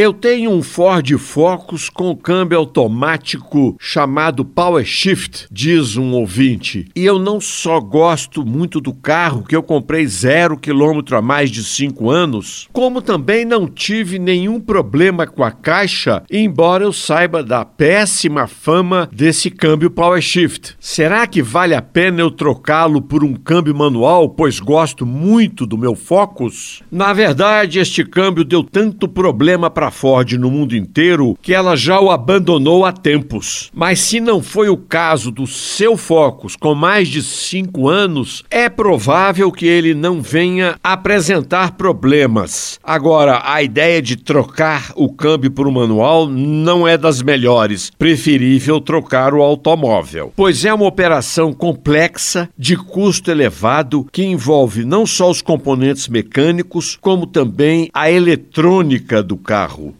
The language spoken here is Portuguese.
Eu tenho um Ford Focus com câmbio automático chamado Power Shift, diz um ouvinte. E eu não só gosto muito do carro, que eu comprei zero quilômetro há mais de cinco anos, como também não tive nenhum problema com a caixa, embora eu saiba da péssima fama desse câmbio Power Shift. Será que vale a pena eu trocá-lo por um câmbio manual, pois gosto muito do meu Focus? Na verdade, este câmbio deu tanto problema para Ford no mundo inteiro que ela já o abandonou há tempos. Mas se não foi o caso do seu Focus com mais de cinco anos, é provável que ele não venha apresentar problemas. Agora, a ideia de trocar o câmbio por um manual não é das melhores. Preferível trocar o automóvel, pois é uma operação complexa, de custo elevado, que envolve não só os componentes mecânicos, como também a eletrônica do carro.